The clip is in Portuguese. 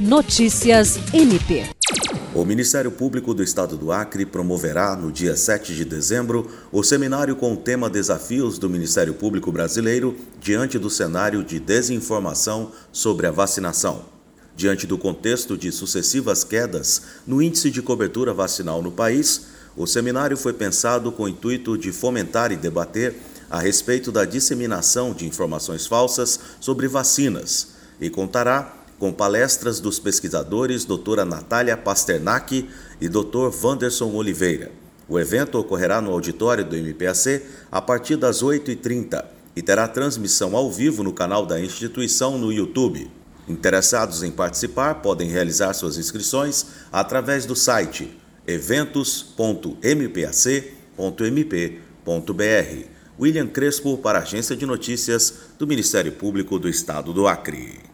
Notícias MP. O Ministério Público do Estado do Acre promoverá, no dia 7 de dezembro, o seminário com o tema Desafios do Ministério Público Brasileiro diante do cenário de desinformação sobre a vacinação. Diante do contexto de sucessivas quedas no índice de cobertura vacinal no país, o seminário foi pensado com o intuito de fomentar e debater a respeito da disseminação de informações falsas sobre vacinas e contará com palestras dos pesquisadores doutora Natália Pasternak e Dr. Wanderson Oliveira. O evento ocorrerá no auditório do MPAC a partir das 8h30 e terá transmissão ao vivo no canal da instituição no YouTube. Interessados em participar podem realizar suas inscrições através do site eventos.mpac.mp.br. William Crespo para a Agência de Notícias do Ministério Público do Estado do Acre.